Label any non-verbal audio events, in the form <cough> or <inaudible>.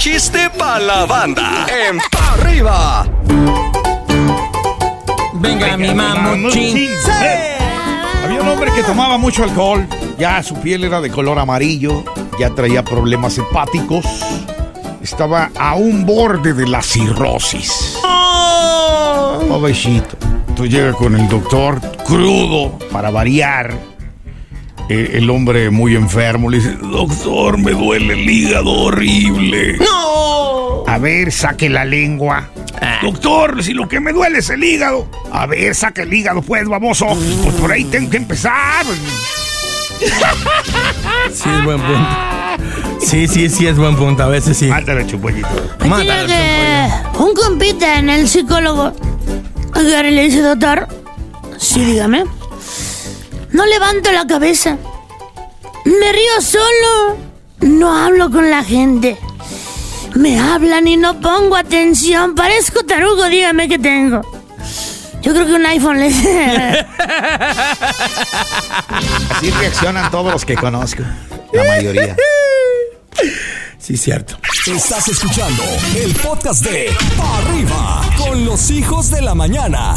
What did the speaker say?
chiste pa' la banda. En Pa' Arriba. Venga, mi mamuchín. Había un hombre que tomaba mucho alcohol, ya su piel era de color amarillo, ya traía problemas hepáticos, estaba a un borde de la cirrosis. Pobrecito. Entonces llega con el doctor crudo para variar. Eh, el hombre muy enfermo le dice, doctor, me duele el hígado horrible. ¡No! A ver, saque la lengua. Doctor, si lo que me duele es el hígado. A ver, saque el hígado, pues, baboso. Pues por ahí tengo que empezar. <laughs> Sí, es buen punto. Sí, sí, sí, es buen punto. A veces sí. Mátale, chupollito. Mátalo, un compita en el psicólogo. Agarra y le dice, doctor. Sí, dígame. No levanto la cabeza. Me río solo. No hablo con la gente. Me hablan y no pongo atención. Parezco tarugo, dígame qué tengo. Yo creo que un iPhone le... <laughs> Así reaccionan todos los que conozco. La mayoría. Sí, cierto. Estás escuchando el podcast de Pa' Arriba con los hijos de la mañana.